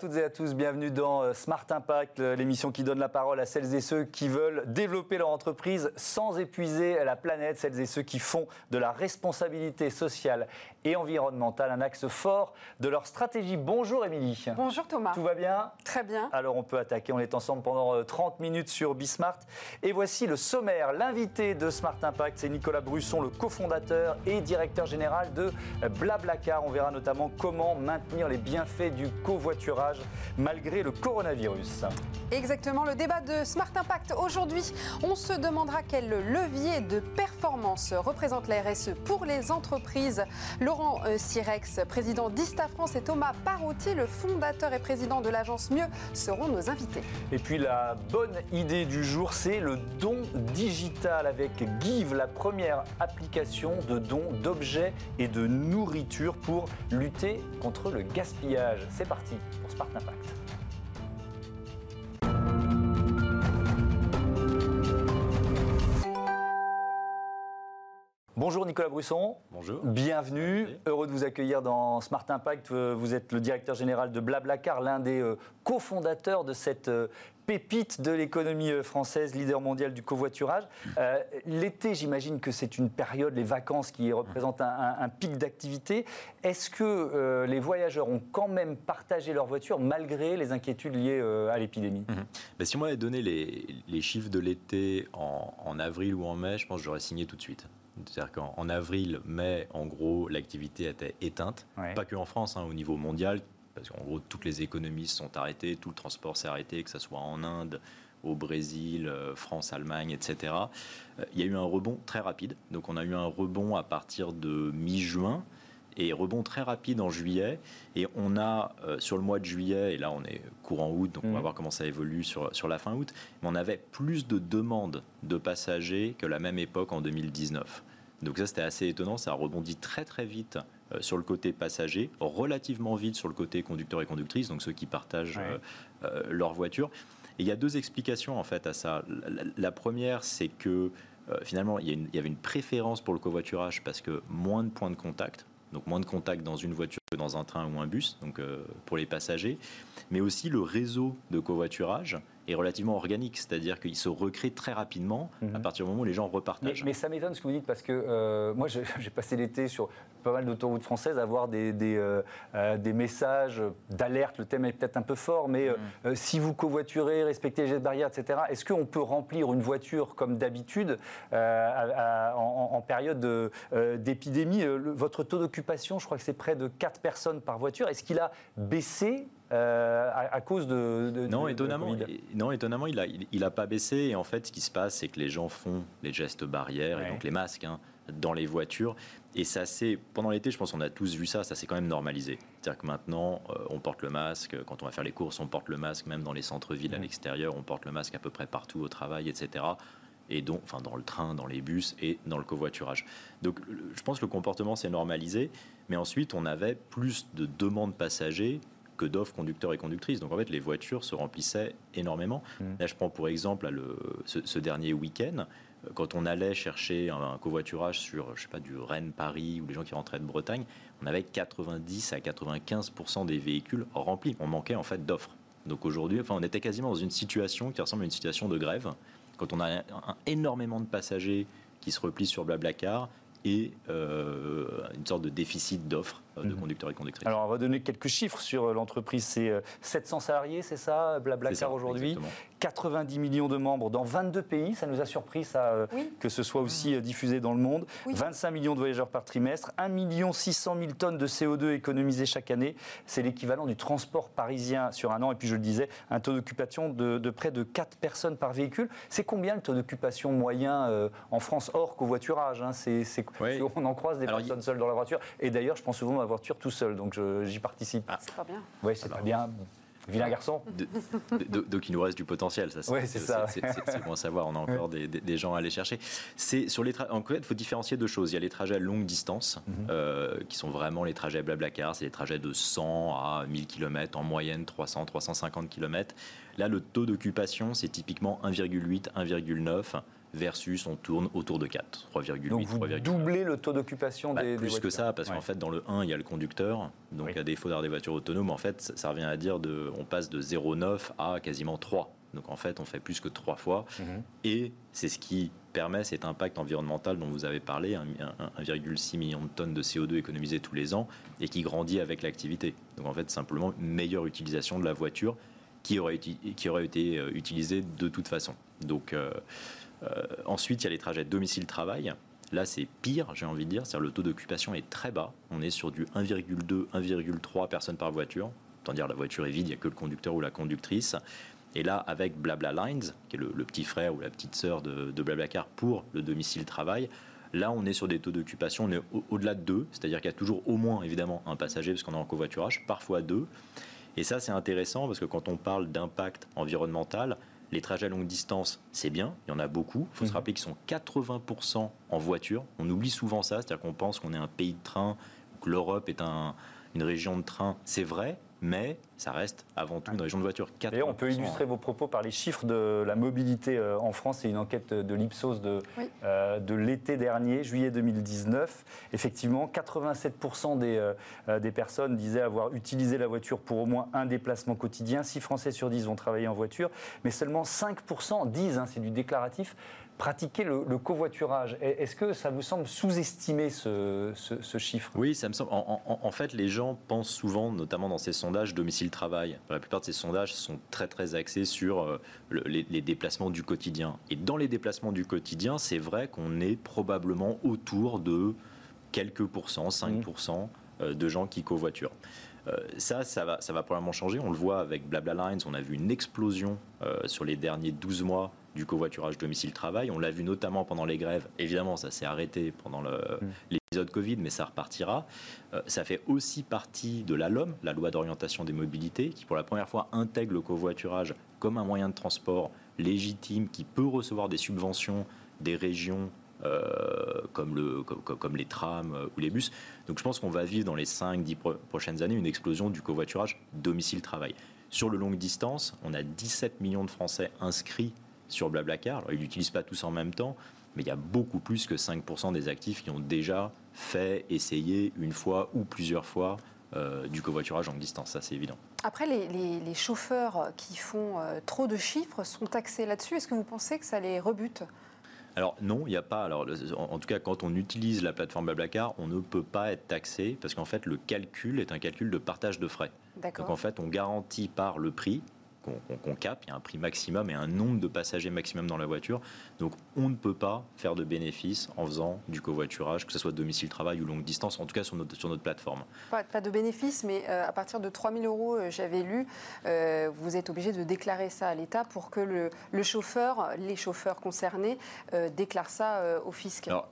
toutes et à tous, bienvenue dans euh, Smart Impact, l'émission qui donne la parole à celles et ceux qui veulent développer leur entreprise sans épuiser la planète, celles et ceux qui font de la responsabilité sociale et environnementale un axe fort de leur stratégie. Bonjour Émilie. Bonjour Thomas. Tout va bien? Très bien. Alors on peut attaquer, on est ensemble pendant 30 euh, minutes sur Bismart. Et voici le sommaire. L'invité de Smart Impact, c'est Nicolas Brusson, le cofondateur et directeur général de Blablacar. On verra notamment comment maintenir les bienfaits du covoiturage malgré le coronavirus. Exactement, le débat de Smart Impact. Aujourd'hui, on se demandera quel levier de performance représente la RSE pour les entreprises. Laurent euh, Sirex, président d'Ista France, et Thomas Parotti, le fondateur et président de l'agence Mieux, seront nos invités. Et puis la bonne idée du jour, c'est le don digital avec Give, la première application de don d'objets et de nourriture pour lutter contre le gaspillage. C'est parti pour Smart Impact. Bonjour Nicolas Brusson. Bonjour. Bienvenue. Heureux de vous accueillir dans Smart Impact. Vous êtes le directeur général de Blablacar, l'un des euh, cofondateurs de cette euh, pépite de l'économie euh, française, leader mondial du covoiturage. L'été, j'imagine que c'est une période, les vacances, qui représentent un, pic d'activité. Est-ce que les voyageurs ont quand même partagé leur voiture malgré les inquiétudes liées à l'épidémie? Mhm. ben, Si moi avait donné les, chiffres de l'été en, en, avril ou en mai, je pense que j'aurais signé tout de suite. C'est-à-dire qu'en avril, mai, en gros, l'activité était éteinte. Pas que en France, hein, au niveau mondial, parce qu'en gros, toutes les économies sont arrêtées, tout le transport s'est arrêté, que ce soit en Inde, au Brésil, euh, France, Allemagne, etc. Euh, il y a eu un rebond très rapide. Donc on a eu un rebond à partir de mi-juin et rebond très rapide en juillet. Et on a, euh, sur le mois de juillet, et là on est courant août, donc on va mhm. voir comment ça évolue sur, sur la fin août, mais on avait plus de demandes de passagers que la même époque en 2019. Donc ça c'était assez étonnant, ça a rebondi très très vite euh, sur le côté passager, relativement vite sur le côt conducteur et conductrice, donc ceux qui partagent euh, leur voiture. Et il y a deux explications en fait à ça. La, première, c'est que finalement, il y, il y, avait une préférence pour le covoiturage parce que moins de points de contact donc moins de contact dans une voiture que dans un train ou un bus, donc euh, pour les passagers, mais aussi le réseau de covoiturage est relativement organique, c'est-à-dire qu'il se recrée très rapidement à mhm. partir du moment où les gens repartagent. Mais, ça m'étonne ce que vous dites parce que euh, moi j'ai passé l'été sur pas mal d'autoroutes françaises à voir des, des, euh, euh, des messages d'alerte, le thème est peut-être un peu fort, mais mhm. si vous covoiturez, respectez les gestes barrières, etc., est-ce qu'on peut remplir une voiture comme d'habitude en, en, période d'épidémie Votre taux d'occupation, je crois que c'est près de 4 personnes par voiture, est-ce qu'il a baissé euh, à, cause de, non, étonnamment, non, étonnamment, il n'a il, a pas baissé. Et en fait, ce qui se passe, c'est que les gens font les gestes barrières et donc les masques hein, dans les voitures. Et ça c'est pendant l'été, je pense qu'on a tous vu ça, ça s'est quand même normalisé. C'est-à-dire que maintenant, euh, on porte le masque. Quand on va faire les courses, on porte le masque, même dans les centres-villes à l'extérieur, on porte le masque à peu près partout au travail, etc et donc, enfin, dans le train, dans les bus et dans le covoiturage. Donc, je pense que le comportement s'est normalisé, mais ensuite, on avait plus de demandes passagers que d'offres conducteurs et conductrices. Donc en fait, les voitures se remplissaient énormément. Mmh. Là, je prends pour exemple le, ce, dernier week-end, quand on allait chercher un, covoiturage sur, je sais pas, du Rennes-Paris ou les gens qui rentraient de Bretagne, on avait 90 à 95 des véhicules remplis. On manquait en fait d'offres. Donc aujourd'hui, enfin, on était quasiment dans une situation qui ressemble à une situation de grève. Quand on a énormément de passagers qui se replient sur Blablacar et euh, une sorte de déficit d'offres euh, de mhm. conducteurs et conductrices. Alors, on va donner quelques chiffres sur euh, l'entreprise. C'est 700 salariés, c'est ça, Blablacar aujourd'hui 90 millions de membres dans 22 pays. Ça nous a surpris, ça, que ce soit aussi diffusé dans le monde. 25 millions de voyageurs par trimestre, 1 600 000 tonnes de CO2 économisées chaque année. C'est l'équivalent du transport parisien sur un an. Et puis, je le disais, un taux d'occupation de, près de 4 personnes par véhicule. C'est combien le taux d'occupation moyen en France hors covoiturage hein? C'est on en croise des personnes seules dans la voiture. Et d'ailleurs, je prends souvent ma voiture tout seul, donc j'y participe. Ah. C'est pas bien. Oui, c'est pas bien. Vilain garçon. donc il nous reste du potentiel, ça. c'est ça. C'est bon à savoir. On a encore des, gens à aller chercher. C'est sur les en fait, il faut différencier deux choses. Il y a les trajets à longue distance, mhm. euh, qui sont vraiment les trajets Blablacar. C'est les trajets de 100 à 1000 km en moyenne, 300, 350 km. Là, le taux d'occupation, c'est typiquement 1,8, 1,9 versus on tourne autour de 4, 3,8. Donc vous doublez le taux d'occupation bah, des, Plus que ça, parce qu'en fait, dans le 1, il y a le conducteur. Donc à défaut d'avoir des voitures autonomes, en fait, ça, revient à dire de, on passe de 0,9 à quasiment 3. Donc en fait, on fait plus que 3 fois. Mhm. Et c'est ce qui permet cet impact environnemental dont vous avez parlé, 1,6 million de tonnes de CO2 économisées tous les ans et qui grandit avec l'activité. Donc en fait, simplement une meilleure utilisation de la voiture qui aurait, qui aurait été euh, utilisée de toute façon. Donc euh, ensuite, il y a les trajets domicile-travail. Là, c'est pire, j'ai envie de dire. C'est-à-dire le taux d'occupation est très bas. On est sur du 1,2, 1,3 personnes par voiture. Autant dire la voiture est vide, il n'y a que le conducteur ou la conductrice. Et là, avec Blabla Lines, qui est le, petit frère ou la petite sœur de, de Blablacar pour le domicile-travail, Là, on est sur des taux d'occupation, on est au-delà de deux, c'est-à-dire qu'il y a toujours au moins, évidemment, un passager, parce qu'on est en covoiturage, parfois deux. Et ça, c'est intéressant, parce que quand on parle d'impact environnemental, les trajets à longue distance, c'est bien, il y en a beaucoup. Il faut se mhm. rappeler qu'ils sont 80% en voiture. On oublie souvent ça, c'est-à-dire qu'on pense qu'on est un pays de train, que l'Europe est une région de train. C'est vrai, mais ça reste avant tout une région de voiture. Et on peut illustrer vos propos par les chiffres de la mobilité euh, en France. C'est une enquête de l'Ipsos de, euh, de l'été dernier, juillet 2019. Effectivement, 87% des, euh, des personnes disaient avoir utilisé la voiture pour au moins un déplacement quotidien. 6 Français sur 10 vont travailler en voiture, mais seulement 5% disent, hein, c'est du déclaratif, pratiquer le, covoiturage. Est-ce que ça vous semble sous-estimer ce, chiffre? Oui, ça me semble. En, fait, les gens pensent souvent, notamment dans ces sondages, domicile-travail. La plupart de ces sondages sont très très axés sur euh, les, les, déplacements du quotidien. Et dans les déplacements du quotidien, c'est vrai qu'on est probablement autour de quelques pourcents, 5% mmh. euh, de gens qui covoiturent. Euh, ça, ça va, ça va probablement changer. On le voit avec Blabla Lines. On a vu une explosion sur les derniers 12 mois du covoiturage domicile-travail. On l'a vu notamment pendant les grèves. Évidemment, ça s'est arrêté pendant mm. l'épisode Covid, mais ça repartira. Euh, ça fait aussi partie de la LOM, la loi d'orientation des mobilités, qui pour la première fois intègre le covoiturage comme un moyen de transport légitime qui peut recevoir des subventions des régions euh, comme, le, comme, les trams euh, ou les bus. Donc je pense qu'on va vivre dans les 5-10 prochaines années une explosion du covoiturage domicile-travail. Sur le longue distance, on a 17 millions de Français inscrits sur Blablacar. Alors, ils l'utilisent pas tous en même temps, mais il y a beaucoup plus que 5% des actifs qui ont déjà fait, essayé une fois ou plusieurs fois euh, du covoiturage en distance, ça c'est évident. Après, les, chauffeurs qui font euh, trop de chiffres sont taxés là-dessus. Est-ce que vous pensez que ça les rebute? Alors non, il n'y a pas. Alors, en, tout cas, quand on utilise la plateforme Blablacar, on ne peut pas être taxé parce qu'en fait, le calcul est un calcul de partage de frais. Donc en fait, on garantit par le prix qu'on capte, il y a un prix maximum et un nombre de passagers maximum dans la voiture. Donc on ne peut pas faire de bénéfices en faisant du covoiturage, que ce soit domicile-travail ou longue distance, en tout cas sur notre, sur notre plateforme. Pas, pas de bénéfices, mais euh, à partir de 3 000 euros, euh, j'avais lu, euh, vous êtes obligé de déclarer ça à l'État pour que le, le, chauffeur, les chauffeurs concernés, déclarent ça au fisc. Alors,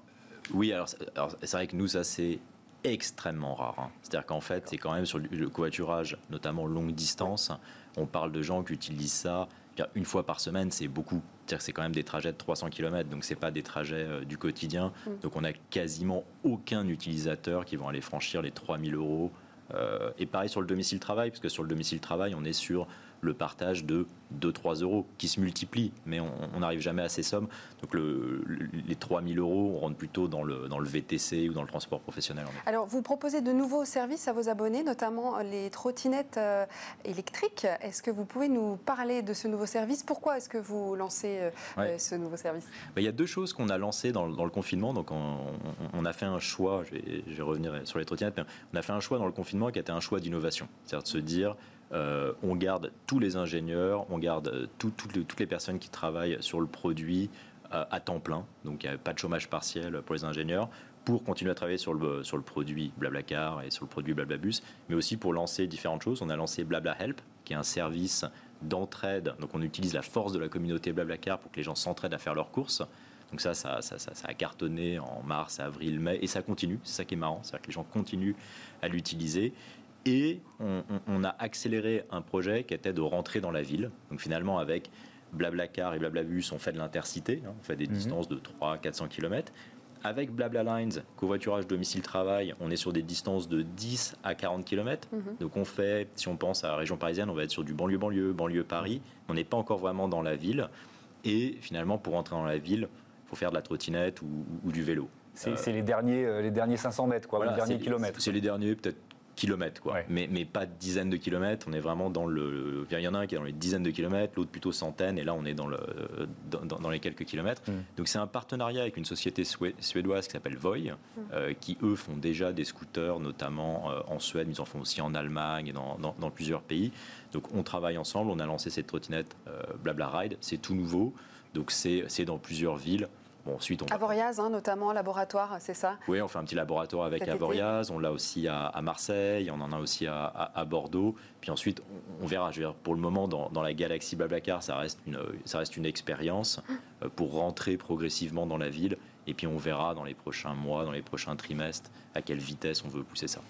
oui, alors, c'est vrai que nous, ça c'est extrêmement rare. Hein. C'est-à-dire qu'en fait, c'est quand même sur le covoiturage, notamment longue distance, on parle de gens qui utilisent ça une fois par semaine, c'est beaucoup. C'est-à-dire que c'est quand même des trajets de 300 km, donc c'est pas des trajets euh, du quotidien. Mm. Donc on a quasiment aucun utilisateur qui vont aller franchir les 3000 euros. Euh, et pareil sur le domicile travail, parce que sur le domicile travail, on est sur le partage de 2-3 euros qui se multiplient, mais on n'arrive jamais à ces sommes. Donc le, les 3 000 euros, on rentre plutôt dans le, dans le VTC ou dans le transport professionnel. Alors vous proposez de nouveaux services à vos abonnés, notamment les trottinettes euh, électriques. Est-ce que vous pouvez nous parler de ce nouveau service? Pourquoi est-ce que vous lancez euh, euh, ce nouveau service? Bah, Il y a deux choses qu'on a lancées dans, dans, le confinement. Donc on, a fait un choix, je vais, je vais, revenir sur les trottinettes, mais on a fait un choix dans le confinement qui a été un choix d'innovation. C'est-à-dire de se dire euh, on garde tous les ingénieurs, on garde euh, toutes les personnes qui travaillent sur le produit euh, à temps plein, donc il n'y a pas de chômage partiel pour les ingénieurs, pour continuer à travailler sur le, sur le produit Blablacar et sur le produit Blablabus, mais aussi pour lancer différentes choses. On a lancé Blabla Help, qui est un service d'entraide. Donc on utilise la force de la communauté Blablacar pour que les gens s'entraident à faire leurs courses. Donc ça, ça, ça, a cartonné en mars, avril, mai, et ça continue. C'est ça qui est marrant, c'est-à-dire que les gens continuent à l'utiliser. Et on, a accéléré un projet qui était de rentrer dans la ville. Donc finalement, avec Blablacar et Blablabus, on fait de l'intercité, hein, on fait des mhm. distances de 300-400 km. Avec Blabla Lines, covoiturage domicile-travail, on est sur des distances de 10 à 40 km. Mhm. Donc on fait, si on pense à la région parisienne, on va être sur du banlieue-banlieue, banlieue-Paris. On n'est pas encore vraiment dans la ville. Et finalement, pour rentrer dans la ville, faut faire de la trottinette ou, du vélo. C'est les, derniers, les derniers 500 mètres, quoi, les derniers kilomètres. C'est les derniers, peut-être kilomètres, quoi. Mais, mais pas dizaines de kilomètres. On est vraiment dans le. Il y en a un qui est dans les dizaines de kilomètres, l'autre plutôt centaines, et là on est dans, le, dans, les quelques kilomètres. Mm. Donc c'est un partenariat avec une société suédoise qui s'appelle Voi, mm. euh, qui eux font déjà des scooters, notamment euh, en Suède, mais ils en font aussi en Allemagne et dans, plusieurs pays. Donc on travaille ensemble, on a lancé cette trottinette euh, Blabla Ride, c'est tout nouveau. Donc c'est dans plusieurs villes ensuite, on Avoriaz, hein, notamment, laboratoire, c'est ça? Oui, on fait un petit laboratoire avec Avoriaz. On l'a aussi à, Marseille, on en a aussi à, Bordeaux. Puis ensuite, on, verra. Je veux dire, pour le moment, dans, la galaxie Blablacar, ça reste une, ça reste une expérience euh, pour rentrer progressivement dans la ville. Et puis on verra dans les prochains mois, dans les prochains trimestres, à quelle vitesse on veut pousser ça.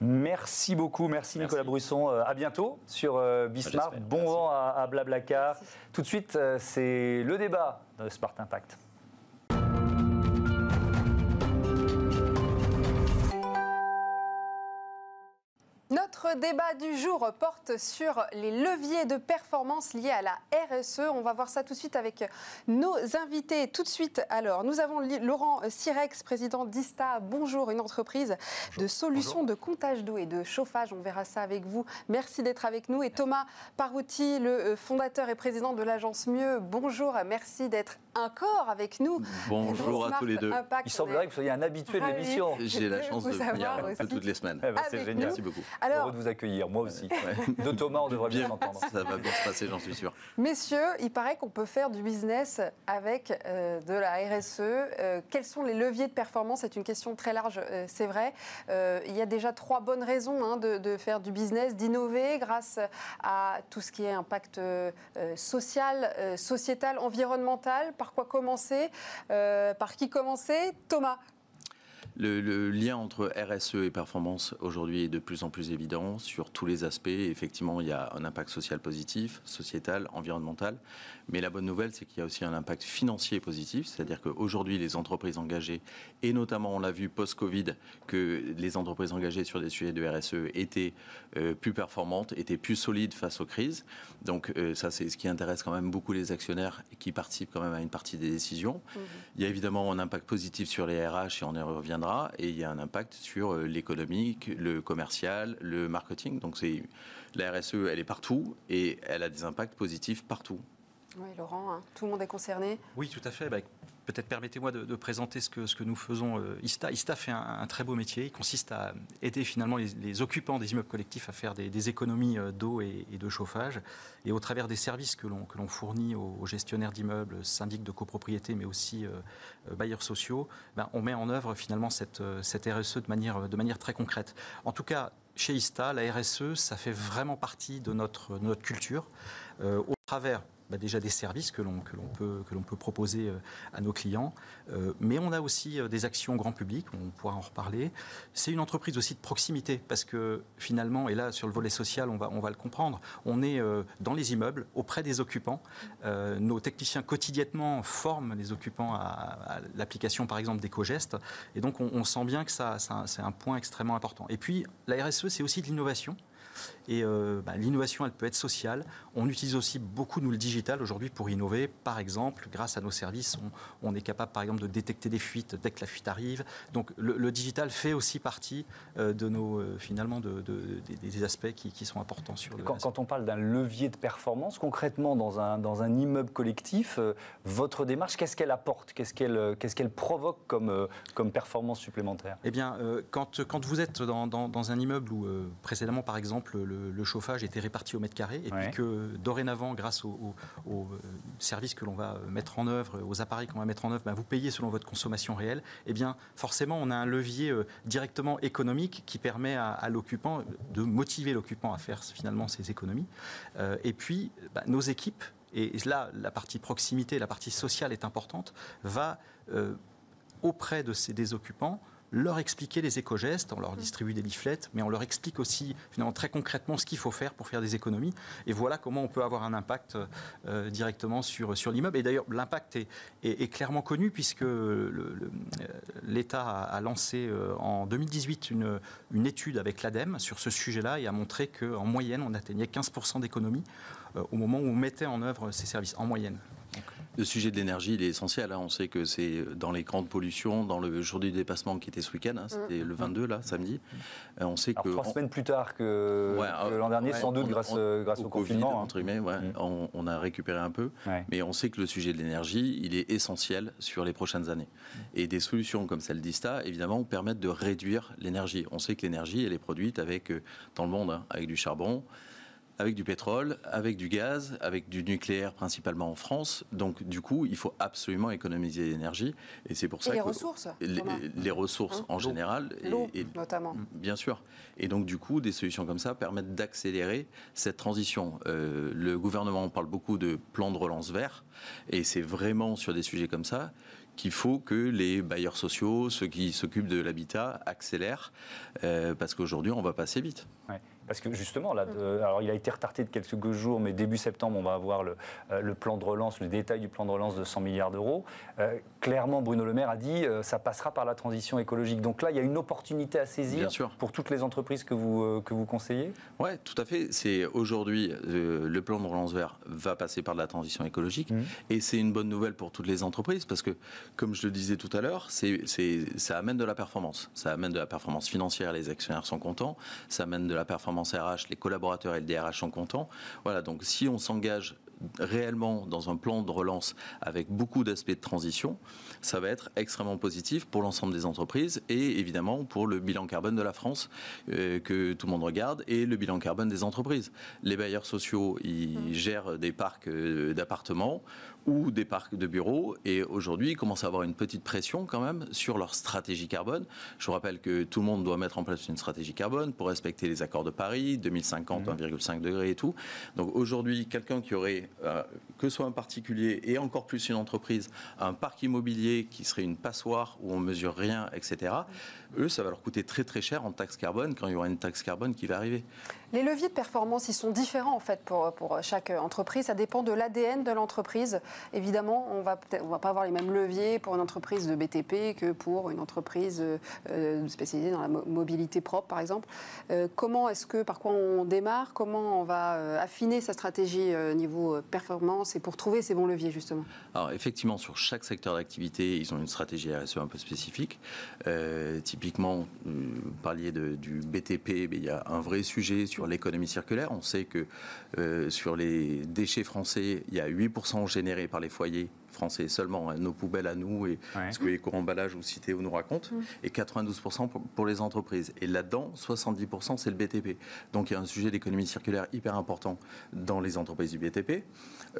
Merci beaucoup, merci, Nicolas Brusson. Euh, à bientôt sur euh, Bismarck. Bon vent à, Blablacar. Tout de suite, c'est le débat de Smart Impact. Notre débat du jour porte sur les leviers de performance liés à la RSE. On va voir ça tout de suite avec nos invités. Tout de suite, alors, nous avons Laurent Sirex, président d'ISTA. Bonjour, une entreprise de solutions de comptage d'eau et de chauffage. On verra ça avec vous. Merci d'être avec nous. Et Thomas Parouti, le euh, fondateur et président de l'agence Mieux. Bonjour, merci d'être encore avec nous. Bonjour à tous les deux. Il semblerait que vous soyez un habitué de l'émission. J'ai la chance de venir toutes les semaines. Eh ben, c'est génial. Merci beaucoup. Alors, de vous accueillir, moi aussi. De Thomas, on devrait bien s'entendre. Ça va bien se passer, j'en suis sûr. Messieurs, il paraît qu'on peut faire du business avec euh, de la RSE. Euh, quels sont les leviers de performance? C'est une question très large, euh, c'est vrai. il y a déjà trois bonnes raisons hein, de, de, faire du business, d'innover grâce à tout ce qui est impact social, sociétal, environnemental. Par quoi commencer? Par qui commencer? Thomas, le, lien entre RSE et performance aujourd'hui est de plus en plus évident sur tous les aspects. Effectivement, il y a un impact social positif, sociétal, environnemental. Mais la bonne nouvelle, c'est qu'il y a aussi un impact financier positif, c'est-à-dire qu'aujourd'hui, les entreprises engagées, et notamment on l'a vu post-Covid, que les entreprises engagées sur des sujets de RSE étaient euh, plus performantes, étaient plus solides face aux crises. Donc euh, ça, c'est ce qui intéresse quand même beaucoup les actionnaires qui participent quand même à une partie des décisions. Mmh. Il y a évidemment un impact positif sur les RH, et on y reviendra, et il y a un impact sur euh, l'économique, le commercial, le marketing. Donc c'est la RSE, elle est partout et elle a des impacts positifs partout. Oui, Laurent, hein. tout le monde est concerné. Oui, tout à fait. Bah, peut-être permettez-moi de, présenter ce que, nous faisons. Euh, ISTA. ISTA fait un, très beau métier. Il consiste à aider finalement les, occupants des immeubles collectifs à faire des, économies euh, d'eau et, de chauffage. Et au travers des services que l'on, fournit aux, gestionnaires d'immeubles, syndics de copropriété, mais aussi euh, bailleurs sociaux, ben, on met en œuvre finalement cette, RSE de manière, de manière très concrète. En tout cas, chez ISTA, la RSE, ça fait vraiment partie de notre, notre culture. au travers bah, déjà des services que l'on peut, peut proposer euh, à nos clients. Euh, mais on a aussi euh, des actions grand public, on pourra en reparler. C'est une entreprise aussi de proximité parce que finalement, et là sur le volet social, on va, on va le comprendre, on est dans les immeubles, auprès des occupants. nos techniciens quotidiennement forment les occupants à, l'application par exemple d'éco-gestes. Et donc on, sent bien que ça c'est un point extrêmement important. Et puis la RSE, c'est aussi de l'innovation. Et euh, bah, l'innovation, elle peut être sociale. On utilise aussi beaucoup, nous, le digital aujourd'hui pour innover. Par exemple, grâce à nos services, on, est capable, par exemple, de détecter des fuites dès que la fuite arrive. Donc, le, digital fait aussi partie euh, de nos, euh, finalement, de, des, aspects qui, sont importants sur le. Quand, quand on parle d'un levier de performance, concrètement, dans un, dans un immeuble collectif, votre démarche, qu'est-ce qu'elle apporte? Qu'est-ce qu'elle qu'est-ce qu'elle provoque comme, comme performance supplémentaire? Eh bien, quand, quand vous êtes dans, dans, dans un immeuble où, précédemment, par exemple, le le, chauffage était réparti au mètre carré et puis que dorénavant, grâce aux euh, services que l'on va mettre en œuvre, aux appareils qu'on va mettre en œuvre, ben, vous payez selon votre consommation réelle, eh bien forcément on a un levier euh, directement économique qui permet à, l'occupant de motiver l'occupant à faire finalement ses économies. Euh, et puis ben, nos équipes, et là la partie proximité, la partie sociale est importante, va auprès de ces, des occupants leur expliquer les éco-gestes, on leur mm. distribue des leaflets, mais on leur explique aussi finalement très concrètement ce qu'il faut faire pour faire des économies. Et voilà comment on peut avoir un impact euh, directement sur, sur l'immeuble. Et d'ailleurs, l'impact est, est, clairement connu puisque euh, l'État a, lancé euh, en 2018 une, une étude avec l'ADEME sur ce sujet-là et a montré qu'en moyenne, on atteignait 15% d'économies au moment où on mettait en œuvre ces services, en moyenne. Le sujet de l'énergie, il est essentiel. Hein. On sait que c'est dans les grandes pollutions, dans le jour du dépassement qui était ce week-end, hein, c'était le 22, là, samedi. Euh, on sait que. Trois semaines plus tard que, l'an dernier, sans doute, grâce, grâce au, confinement. Hein. Entre guillemets, mm. on, a récupéré un peu. Mais on sait que le sujet de l'énergie, il est essentiel sur les prochaines années. Et des solutions comme celle d'ISTA, évidemment, permettent de réduire l'énergie. On sait que l'énergie, elle est produite avec, euh, dans le monde, avec du charbon, avec du pétrole, avec du gaz, avec du nucléaire principalement en France. Donc du coup, il faut absolument économiser l'énergie. Et c'est pour ça les ressources les, ressources hein en général. et, notamment. Bien sûr. Et donc du coup, des solutions comme ça permettent d'accélérer cette transition. Euh, le gouvernement parle beaucoup de plan de relance vert. Et c'est vraiment sur des sujets comme ça qu'il faut que les bailleurs sociaux, ceux qui s'occupent de l'habitat, accélèrent, euh, parce qu'aujourd'hui, on va passer vite. Parce que justement, là, alors il a été retardé de quelques jours, mais début septembre, on va avoir le, euh, plan de relance, le détail du plan de relance de 100 milliards d'euros. Euh, clairement, Bruno Le Maire a dit euh, ça passera par la transition écologique. Donc là, il y a une opportunité à saisir pour toutes les entreprises que vous, que vous conseillez? Oui, tout à fait. C'est aujourd'hui, le plan de relance vert va passer par la transition écologique. Mmh. Et c'est une bonne nouvelle pour toutes les entreprises parce que, comme je le disais tout à l'heure, ça amène de la performance. Ça amène de la performance financière, les actionnaires sont contents. Ça amène de la performance Les collaborateurs et le DRH sont contents. Voilà, donc si on s'engage réellement dans un plan de relance avec beaucoup d'aspects de transition, ça va être extrêmement positif pour l'ensemble des entreprises et évidemment pour le bilan carbone de la France euh, que tout le monde regarde et le bilan carbone des entreprises. Les bailleurs sociaux, ils mmh. gèrent des parcs euh, d'appartements ou des parcs de bureaux. Et aujourd'hui, ils commencent à avoir une petite pression quand même sur leur stratégie carbone. Je vous rappelle que tout le monde doit mettre en place une stratégie carbone pour respecter les accords de Paris, 2050, 1,5 degré et tout. Donc aujourd'hui, quelqu'un qui aurait, euh, que ce soit un particulier et encore plus une entreprise, un parc immobilier qui serait une passoire où on mesure rien, etc., eux, ça va leur coûter très très cher en taxe carbone quand il y aura une taxe carbone qui va arriver. Les leviers de performance, ils sont différents en fait pour, pour chaque entreprise. Ça dépend de l'ADN de l'entreprise. Évidemment, on va va pas avoir les mêmes leviers pour une entreprise de BTP que pour une entreprise euh, spécialisée dans la mobilité propre, par exemple. Euh, comment est-ce que, par quoi on démarre? Comment on va euh, affiner sa stratégie niveau performance et pour trouver ces bons leviers justement? Alors effectivement, sur chaque secteur d'activité, ils ont une stratégie RSE un peu spécifique. typiquement, vous parliez du BTP, mais il y a un vrai sujet sur l'économie circulaire. On sait que euh, sur les déchets français, il y a 8% générés par les foyers français seulement, hein, nos poubelles à nous et ce que les courants emballage ou Cité nous racontent, mm. et 92% pour, les entreprises. Et là-dedans, 70% c'est le BTP. Donc il y a un sujet d'économie circulaire hyper important dans les entreprises du BTP.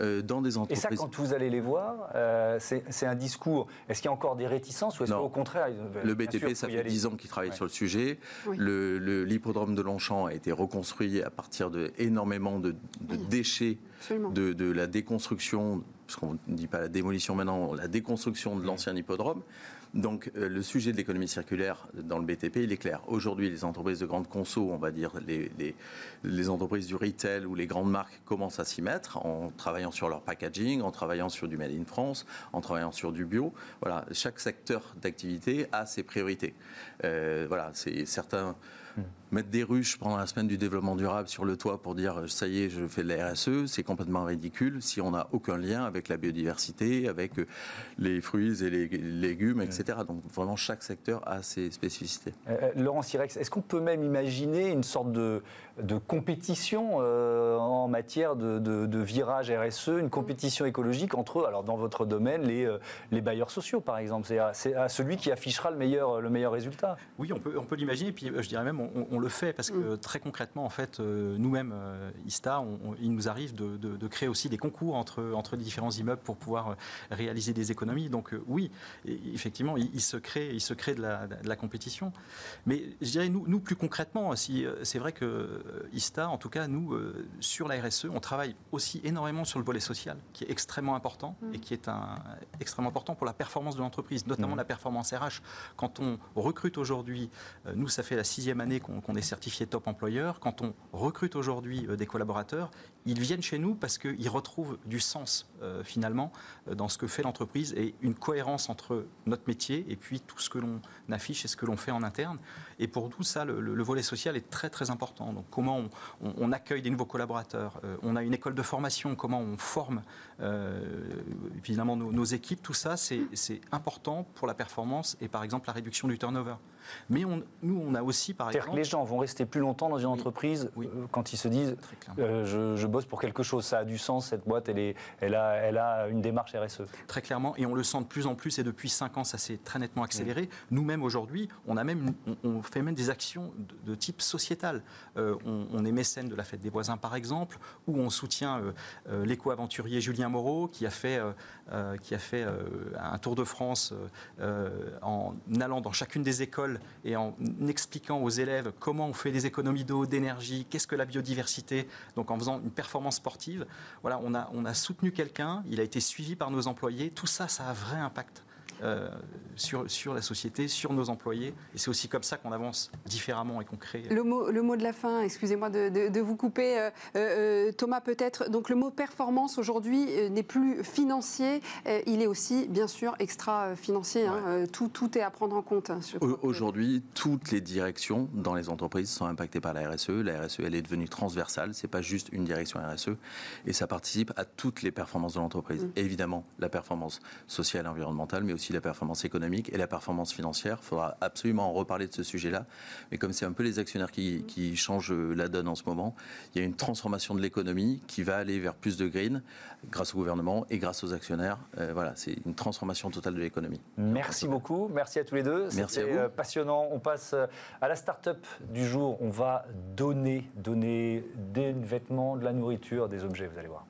Euh, dans des entreprises... Et ça, quand vous allez les voir, euh, c'est un discours. Est-ce qu'il y a encore des réticences ou est-ce qu'au contraire... Le BTP, ça fait 10 ans qu'il travaille sur le sujet. L'hippodrome de Longchamp a été reconstruit à partir de énormément de, déchets, de, de la déconstruction parce qu'on ne dit pas la démolition maintenant, la déconstruction de l'ancien hippodrome. Donc euh, le sujet de l'économie circulaire dans le BTP, il est clair. Aujourd'hui, les entreprises de grande conso, on va dire les, les, entreprises du retail ou les grandes marques commencent à s'y mettre en travaillant sur leur packaging, en travaillant sur du Made in France, en travaillant sur du bio. Voilà, chaque secteur d'activité a ses priorités. Euh, voilà, c'est certains Mettre des ruches pendant la semaine du développement durable sur le toit pour dire ça y est, je fais de la RSE, c'est complètement ridicule si on n'a aucun lien avec la biodiversité, avec les fruits et les légumes, etc. Donc vraiment, chaque secteur a ses spécificités. Euh, euh, Laurent Sirex, est-ce qu'on peut même imaginer une sorte de, de compétition euh, en matière de, virage RSE, une compétition écologique entre, alors dans votre domaine, les, les bailleurs sociaux par exemple? C'est à, celui qui affichera le meilleur, le meilleur résultat Oui, on peut, on peut l'imaginer. Puis je dirais même, on, le fait parce que mm. très concrètement, en fait, euh, nous-mêmes, euh, ISTA, il nous arrive de, créer aussi des concours entre, entre les différents immeubles pour pouvoir euh, réaliser des économies. Donc oui, effectivement, il, se crée, il se crée de la, compétition. Mais je dirais, nous, nous plus concrètement, si, c'est vrai que ISTA, en tout cas, nous, sur la RSE, on travaille aussi énormément sur le volet social, qui est extrêmement important mm. et qui est un, extrêmement important pour la performance de l'entreprise, notamment mm. la performance RH. Quand on recrute aujourd'hui, nous, ça fait la sixième année qu'on donc on est certifié top employeur. Quand on recrute aujourd'hui des collaborateurs, ils viennent chez nous parce qu'ils retrouvent du sens finalement dans ce que fait l'entreprise et une cohérence entre notre métier et puis tout ce que l'on affiche et ce que l'on fait en interne. Et pour tout ça, le, volet social est très très important. Donc comment on, accueille des nouveaux collaborateurs, on a une école de formation, comment on forme évidemment nos, nos équipes, tout ça c'est important pour la performance et par exemple la réduction du turnover. Mais nous, on a aussi, par exemple. Que les gens vont rester plus longtemps dans une entreprise euh, quand ils se disent euh, je, bosse pour quelque chose, ça a du sens, cette boîte, elle, est, elle, a, elle a une démarche RSE. Très clairement, et on le sent de plus en plus, et depuis 5 ans, ça s'est très nettement accéléré. Nous-mêmes, aujourd'hui, on, a même, on, fait même des actions de, type sociétal. Euh, on, est mécène de la fête des voisins, par exemple, ou on soutient l'éco-aventurier Julien Moreau, qui a fait, qui a fait un tour de France en allant dans chacune des écoles et en expliquant aux élèves comment on fait des économies d'eau, d'énergie, qu'est-ce que la biodiversité, donc en faisant une performance sportive. Voilà, on a, on a soutenu quelqu'un, il a été suivi par nos employés. Tout ça, ça a un vrai impact. Euh, sur, sur la société, sur nos employés. Et c'est aussi comme ça qu'on avance différemment et qu'on crée. Le mot, le mot de la fin, excusez-moi de, de, vous couper, euh, euh, Thomas, peut-être. Donc le mot performance aujourd'hui n'est plus financier, il est aussi, bien sûr, extra-financier. Hein. Tout, tout est à prendre en compte. Hein, aujourd'hui, toutes les directions dans les entreprises sont impactées par la RSE. La RSE, elle est devenue transversale. C'est pas juste une direction RSE. Et ça participe à toutes les performances de l'entreprise. Mm. Évidemment, la performance sociale et environnementale, mais aussi la performance économique et la performance financière. Il faudra absolument en reparler de ce sujet-là. Mais comme c'est un peu les actionnaires qui, qui, changent la donne en ce moment, il y a une transformation de l'économie qui va aller vers plus de green grâce au gouvernement et grâce aux actionnaires. Euh, voilà, c'est une transformation totale de l'économie. Merci beaucoup. Merci à tous les deux. Merci à vous. Euh, passionnant. On passe euh, à la start-up du jour. On va donner, donner des vêtements, de la nourriture, des objets. Vous allez voir.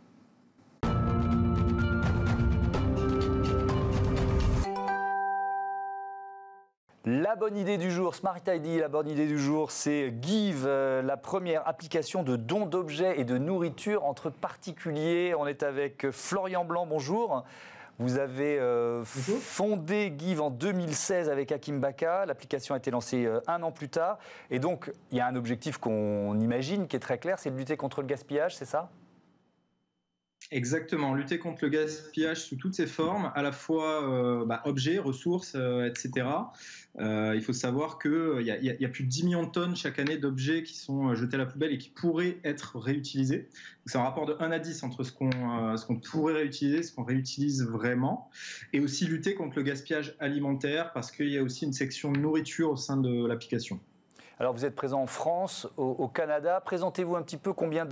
La bonne idée du jour, Smart ID, la bonne idée du jour, c'est Give, euh, la première application de dons d'objets et de nourriture entre particuliers. On est avec Florian Blanc, bonjour. Vous avez euh, fondé Give en 2016 avec Hakim Baka. L'application a été lancée euh, un an plus tard. Et donc, il y a un objectif qu'on imagine qui est très clair, c'est de lutter contre le gaspillage, c'est ça? Exactement, lutter contre le gaspillage sous toutes ses formes, à la fois bah, objets, ressources, etc. Euh, il faut savoir qu'il euh, y, a plus de 10 millions de tonnes chaque année d'objets qui sont euh, jetés à la poubelle et qui pourraient être réutilisés. C'est un rapport de 1 à 10 entre ce qu'on qu'on pourrait réutiliser et ce qu'on réutilise vraiment. Et aussi lutter contre le gaspillage alimentaire parce qu'il y a aussi une section nourriture au sein de l'application. Alors vous êtes présent en France, au, Canada. Présentez-vous un petit peu combien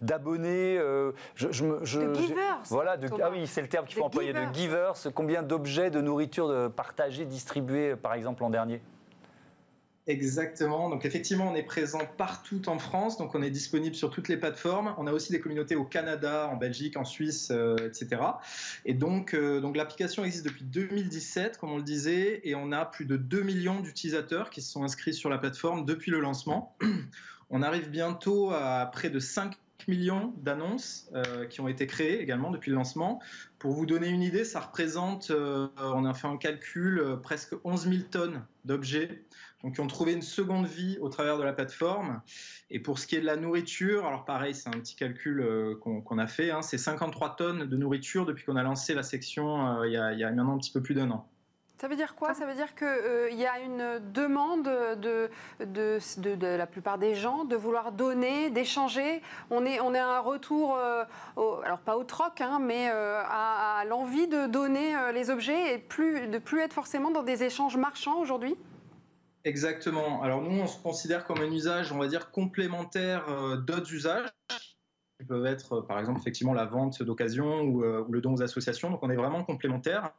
d'abonnés. Euh, je, de givers. Voilà, ah oui, c'est le terme qu'il faut employer, de givers. Combien d'objets de nourriture partagés, distribués, par exemple, l'an dernier? Exactement. Donc effectivement, on est présent partout en France. Donc on est disponible sur toutes les plateformes. On a aussi des communautés au Canada, en Belgique, en Suisse, euh, etc. Et donc, euh, donc l'application existe depuis 2017, comme on le disait, et on a plus de 2 millions d'utilisateurs qui se sont inscrits sur la plateforme depuis le lancement. On arrive bientôt à près de 5 millions d'annonces euh, qui ont été créées également depuis le lancement. Pour vous donner une idée, ça représente, on a fait un calcul, presque 11 000 tonnes d'objets donc qui ont trouvé une seconde vie au travers de la plateforme. Et pour ce qui est de la nourriture, alors pareil, c'est un petit calcul euh, qu'on a fait, hein, c'est 53 tonnes de nourriture depuis qu'on a lancé la section euh, il, y a, maintenant un petit peu plus d'un an. Ça veut dire quoi? Ça veut dire qu'il euh, y a une demande de, la plupart des gens de vouloir donner, d'échanger. On est, on est à un retour, alors pas au troc, hein, mais à, à l'envie de donner les objets et plus, de plus être forcément dans des échanges marchands aujourd'hui? Exactement. Alors nous, on se considère comme un usage, on va dire, complémentaire euh, d'autres usages qui peuvent être, euh, par exemple, effectivement, la vente d'occasion euh, ou, le don aux associations. Donc on est vraiment complémentaire.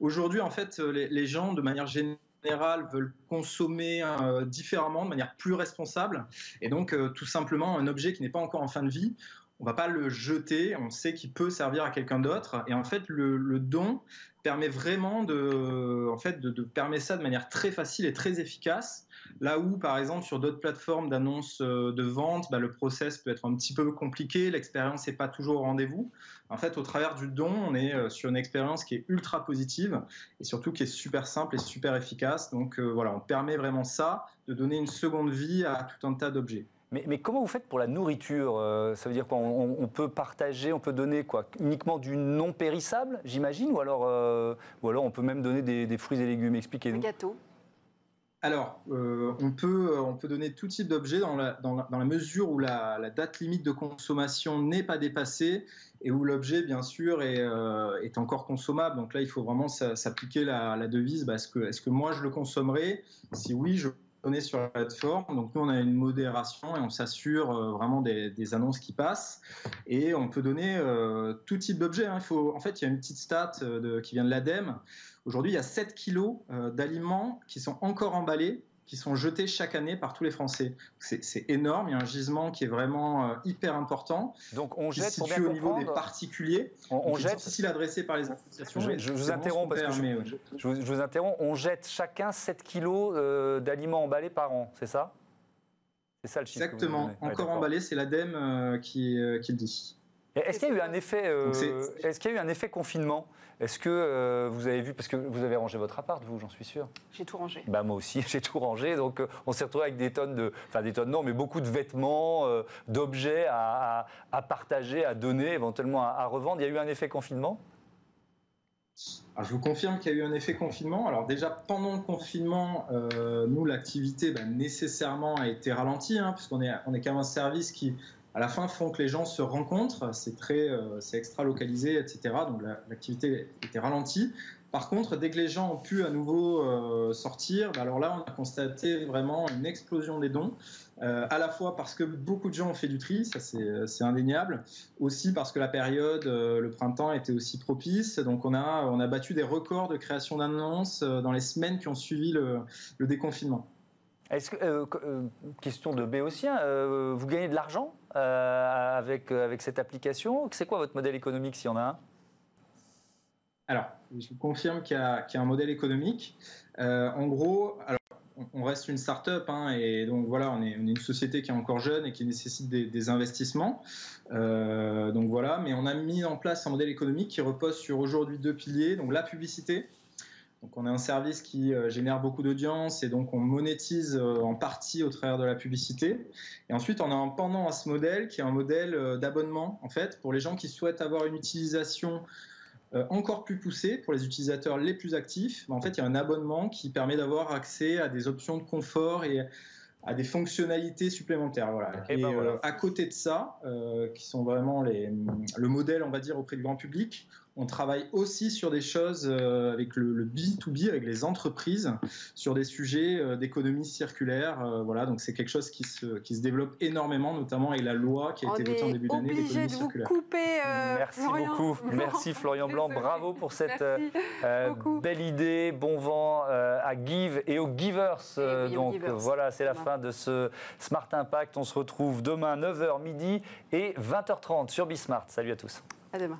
Aujourd'hui, en fait, les, gens, de manière générale, veulent consommer différemment, de manière plus responsable. Et donc, tout simplement, un objet qui n'est pas encore en fin de vie, on va pas le jeter, on sait qu'il peut servir à quelqu'un d'autre. Et en fait, le don permet vraiment de, en fait, de, ça de manière très facile et très efficace. Là où, par exemple, sur d'autres plateformes d'annonce euh, de vente, bah, le process peut être un petit peu compliqué, l'expérience n'est pas toujours au rendez-vous. En fait, au travers du don, on est euh, sur une expérience qui est ultra positive et surtout qui est super simple et super efficace. Donc euh, voilà, on permet vraiment ça, de donner une seconde vie à tout un tas d'objets. Mais, comment vous faites pour la nourriture Ça veut dire quoi? On, peut partager, on peut donner quoi? Uniquement du non périssable, j'imagine ou, alors, ou alors on peut même donner des, fruits et légumes? Expliquez-nous. gâteau alors, euh, on, peut, on peut donner tout type d'objet dans la, dans, la, mesure où la, date limite de consommation n'est pas dépassée et où l'objet, bien sûr, est, euh, est, encore consommable. Donc là, il faut vraiment s'appliquer la, devise. Bah, est-ce, que, est-ce que moi, je le consommerai? Si oui, je donner sur la plateforme. Donc nous, on a une modération et on s'assure euh, vraiment des, annonces qui passent. Et on peut donner tout type d'objet. Hein. en fait, il y a une petite stat de, qui vient de l'ADEME. Aujourd'hui, il y a 7 kilos euh, d'aliments qui sont encore emballés, qui sont jetés chaque année par tous les Français. C'est énorme, il y a un gisement qui est vraiment euh, hyper important. Donc on jette pour bien au niveau des particuliers. On, jette difficile adressé par les associations. Je, vous interromps parce que je, vous interromps. On jette chacun 7 kilos euh, d'aliments emballés par an, c'est ça? C'est ça le chiffre. Exactement. encore emballé, c'est l'ADEME qui, qui le dit. Est-ce qu'il y a eu un effet, est-ce qu'il y a eu un effet confinement? Est-ce que euh, vous avez vu, parce que vous avez rangé votre appart, vous, j'en suis sûr J'ai tout rangé. Bah, moi aussi, j'ai tout rangé. Donc, euh, on s'est retrouvé avec des tonnes de. Enfin, des tonnes, non, mais beaucoup de vêtements, euh, d'objets à, partager, à donner, éventuellement à, revendre. Il y a eu un effet confinement? Je vous confirme qu'il y a eu un effet confinement. Alors déjà pendant le confinement, nous l'activité bah, nécessairement a été ralentie, hein, puisqu'on est, on est quand même un service qui à la fin font que les gens se rencontrent. C'est très, euh, c'est extra localisé, etc. Donc l'activité était ralentie. Par contre, dès que les gens ont pu à nouveau euh, sortir, bah, alors là, on a constaté vraiment une explosion des dons. Euh, à la fois parce que beaucoup de gens ont fait du tri, ça c'est indéniable, aussi parce que la période, le printemps était aussi propice, donc on a, on a battu des records de création d'annonces dans les semaines qui ont suivi le déconfinement. Est-ce que, question de Béotien, vous gagnez de l'argent? Avec, avec cette application C'est quoi votre modèle économique s'il y en a un? Alors, je confirme qu'il y, a un modèle économique. en gros, alors, on reste une start-up hein, et donc voilà, on est, une société qui est encore jeune et qui nécessite des investissements. donc voilà, mais on a mis en place un modèle économique qui repose sur aujourd'hui deux piliers, donc la publicité donc on a un service qui euh, génère beaucoup d'audience et donc on monétise euh, en partie au travers de la publicité. Et ensuite on a un pendant à ce modèle qui est un modèle euh, d'abonnement en fait pour les gens qui souhaitent avoir une utilisation encore plus poussée pour les utilisateurs les plus actifs. En fait il y a un abonnement qui permet d'avoir accès à des options de confort et à des fonctionnalités supplémentaires. Voilà. Et, ben à côté de ça, qui sont vraiment les, le modèle, on va dire, auprès du grand public, on travaille aussi sur des choses euh, avec le, B2B, avec les entreprises, sur des sujets euh, d'économie circulaire. Euh, voilà, donc c'est quelque chose qui se, qui se développe énormément, notamment avec la loi qui a été votée en début d'année d'économie circulaire. couper, Merci beaucoup. Merci Florian Blanc. Bravo pour cette belle idée. Bon vent à Give et aux Givers. donc voilà, c'est la fin de ce Smart Impact. On se retrouve demain 9h midi et 20h30 sur Bismart. Salut à tous. À demain.